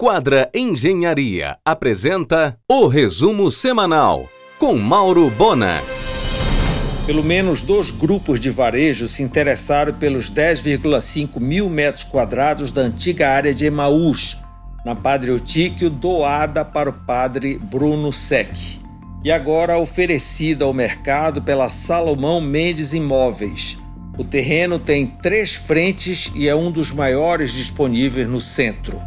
Quadra Engenharia apresenta o resumo semanal com Mauro Bona. Pelo menos dois grupos de varejo se interessaram pelos 10,5 mil metros quadrados da antiga área de Emaús, na Padre Eutíquio, doada para o padre Bruno Sec. E agora oferecida ao mercado pela Salomão Mendes Imóveis o terreno tem três frentes e é um dos maiores disponíveis no centro.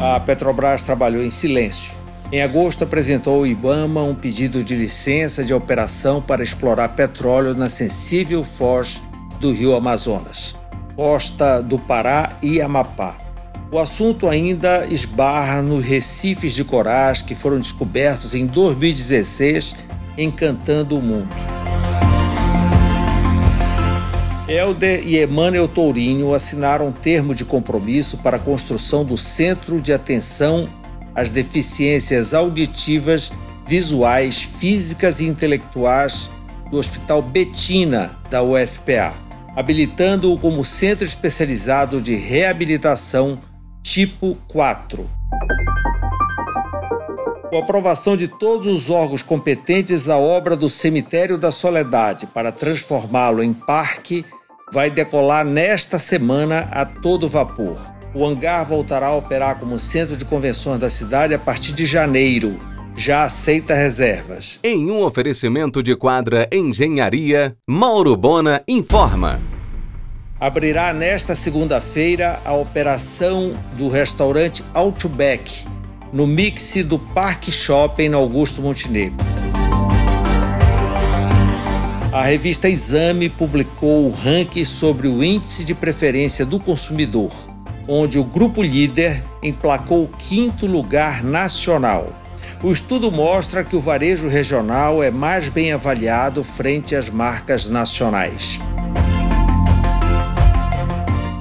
A Petrobras trabalhou em silêncio. Em agosto, apresentou ao Ibama um pedido de licença de operação para explorar petróleo na sensível foz do rio Amazonas, costa do Pará e Amapá. O assunto ainda esbarra nos recifes de corais que foram descobertos em 2016, encantando o mundo. Helder e Emmanuel Tourinho assinaram um termo de compromisso para a construção do Centro de Atenção às Deficiências Auditivas, Visuais, Físicas e Intelectuais do Hospital Betina, da UFPA, habilitando-o como centro especializado de reabilitação tipo 4. Com a aprovação de todos os órgãos competentes, a obra do Cemitério da Soledade para transformá-lo em parque vai decolar nesta semana a todo vapor. O hangar voltará a operar como centro de convenções da cidade a partir de janeiro. Já aceita reservas. Em um oferecimento de quadra Engenharia, Mauro Bona informa. Abrirá nesta segunda-feira a operação do restaurante Outback, no mix do Parque Shopping na Augusto Montenegro. A revista Exame publicou o ranking sobre o índice de preferência do consumidor, onde o grupo líder emplacou o quinto lugar nacional. O estudo mostra que o varejo regional é mais bem avaliado frente às marcas nacionais.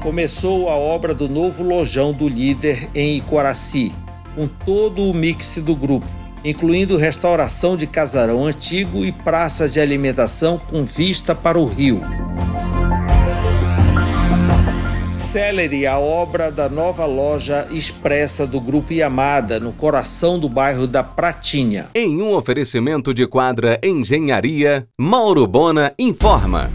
Começou a obra do novo lojão do líder em Icoraci, com todo o mix do grupo incluindo restauração de casarão antigo e praças de alimentação com vista para o rio. Celery, a obra da nova loja expressa do Grupo Yamada, no coração do bairro da Pratinha. Em um oferecimento de quadra Engenharia, Mauro Bona informa.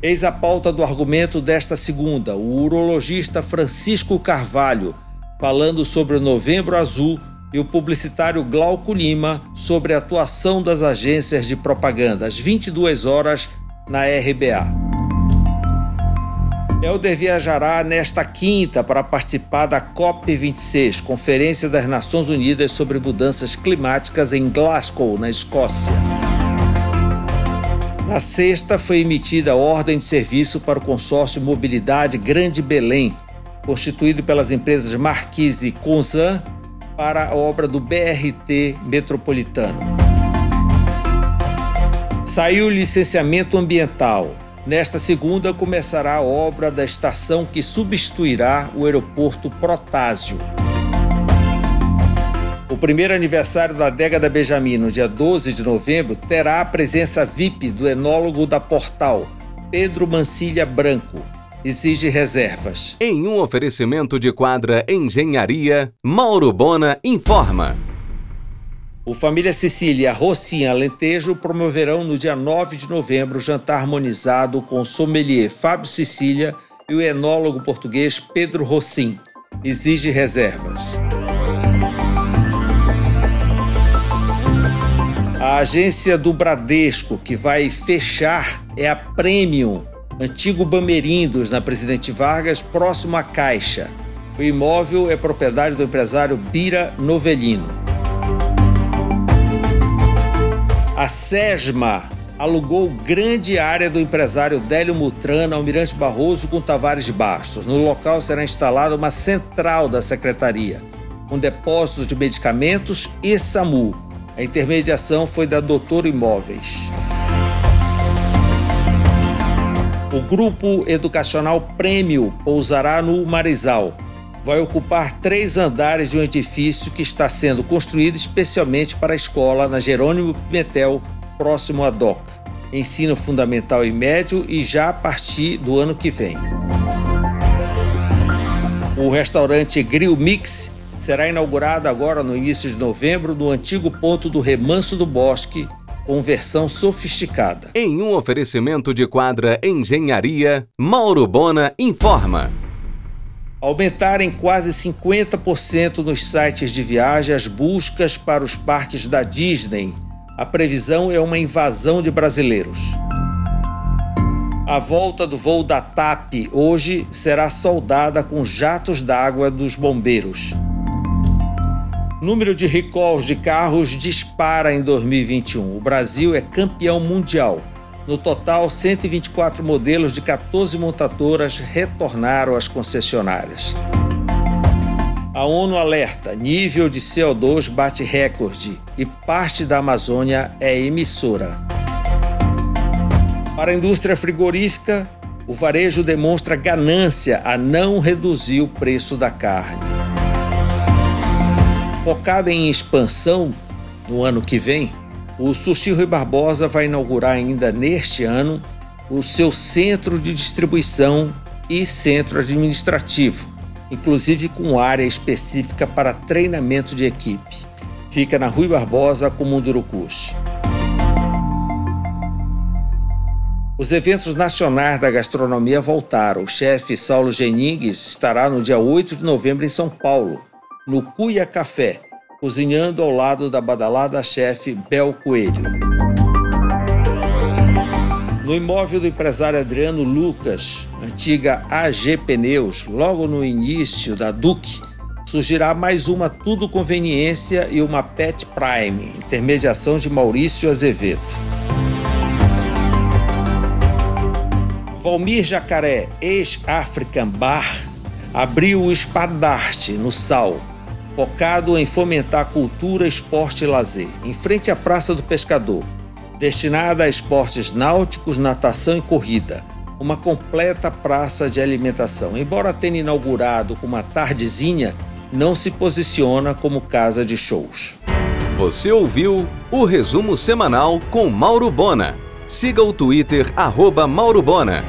Eis a pauta do argumento desta segunda, o urologista Francisco Carvalho, falando sobre o Novembro Azul e o publicitário Glauco Lima sobre a atuação das agências de propaganda às 22 horas na RBA. Helder viajará nesta quinta para participar da COP26, Conferência das Nações Unidas sobre Mudanças Climáticas em Glasgow, na Escócia. Na sexta, foi emitida a ordem de serviço para o consórcio Mobilidade Grande Belém, constituído pelas empresas Marquise e Conzan para a obra do BRT metropolitano. Saiu o licenciamento ambiental. Nesta segunda começará a obra da estação que substituirá o aeroporto Protásio. O primeiro aniversário da década Benjamin, no dia 12 de novembro, terá a presença VIP do enólogo da Portal, Pedro Mancilha Branco, exige reservas. Em um oferecimento de quadra Engenharia, Mauro Bona informa. O Família Sicília Rocinha Alentejo promoverão no dia 9 de novembro jantar harmonizado com o sommelier Fábio Sicília e o enólogo português Pedro Rossim. Exige reservas. A agência do Bradesco, que vai fechar, é a Premium, antigo Bamerindos, na Presidente Vargas, próximo à Caixa. O imóvel é propriedade do empresário Bira Novelino. A SESMA alugou grande área do empresário Délio Mutrana, Almirante Barroso com Tavares Bastos. No local será instalada uma central da secretaria, com depósitos de medicamentos e SAMU. A intermediação foi da Doutor Imóveis. O grupo educacional Prêmio pousará no Marizal. Vai ocupar três andares de um edifício que está sendo construído especialmente para a escola na Jerônimo Pimentel, próximo à DOCA. Ensino fundamental e médio e já a partir do ano que vem. O restaurante Grill Mix será inaugurado agora no início de novembro no antigo ponto do Remanso do Bosque, com versão sofisticada. Em um oferecimento de quadra Engenharia, Mauro Bona informa. Aumentaram em quase 50% nos sites de viagem as buscas para os parques da Disney. A previsão é uma invasão de brasileiros. A volta do voo da TAP hoje será soldada com jatos d'água dos bombeiros. Número de recalls de carros dispara em 2021. O Brasil é campeão mundial. No total, 124 modelos de 14 montadoras retornaram às concessionárias. A ONU alerta: nível de CO2 bate recorde e parte da Amazônia é emissora. Para a indústria frigorífica, o varejo demonstra ganância a não reduzir o preço da carne. Focado em expansão no ano que vem, o Sushi Rui Barbosa vai inaugurar ainda neste ano o seu centro de distribuição e centro administrativo, inclusive com área específica para treinamento de equipe. Fica na Rui Barbosa, com Mundurucus. Os eventos nacionais da gastronomia voltaram. O chefe Saulo Geningues estará no dia 8 de novembro em São Paulo no Cuia Café, cozinhando ao lado da badalada chefe Bel Coelho. No imóvel do empresário Adriano Lucas, antiga AG Pneus, logo no início da Duque, surgirá mais uma Tudo Conveniência e uma Pet Prime, intermediação de Maurício Azevedo. Valmir Jacaré, ex-African Bar, abriu o Espadarte no Sal, focado em fomentar cultura, esporte e lazer, em frente à Praça do Pescador, destinada a esportes náuticos, natação e corrida. Uma completa praça de alimentação. Embora tenha inaugurado com uma tardezinha, não se posiciona como casa de shows. Você ouviu o resumo semanal com Mauro Bona. Siga o Twitter, arroba Mauro Bona.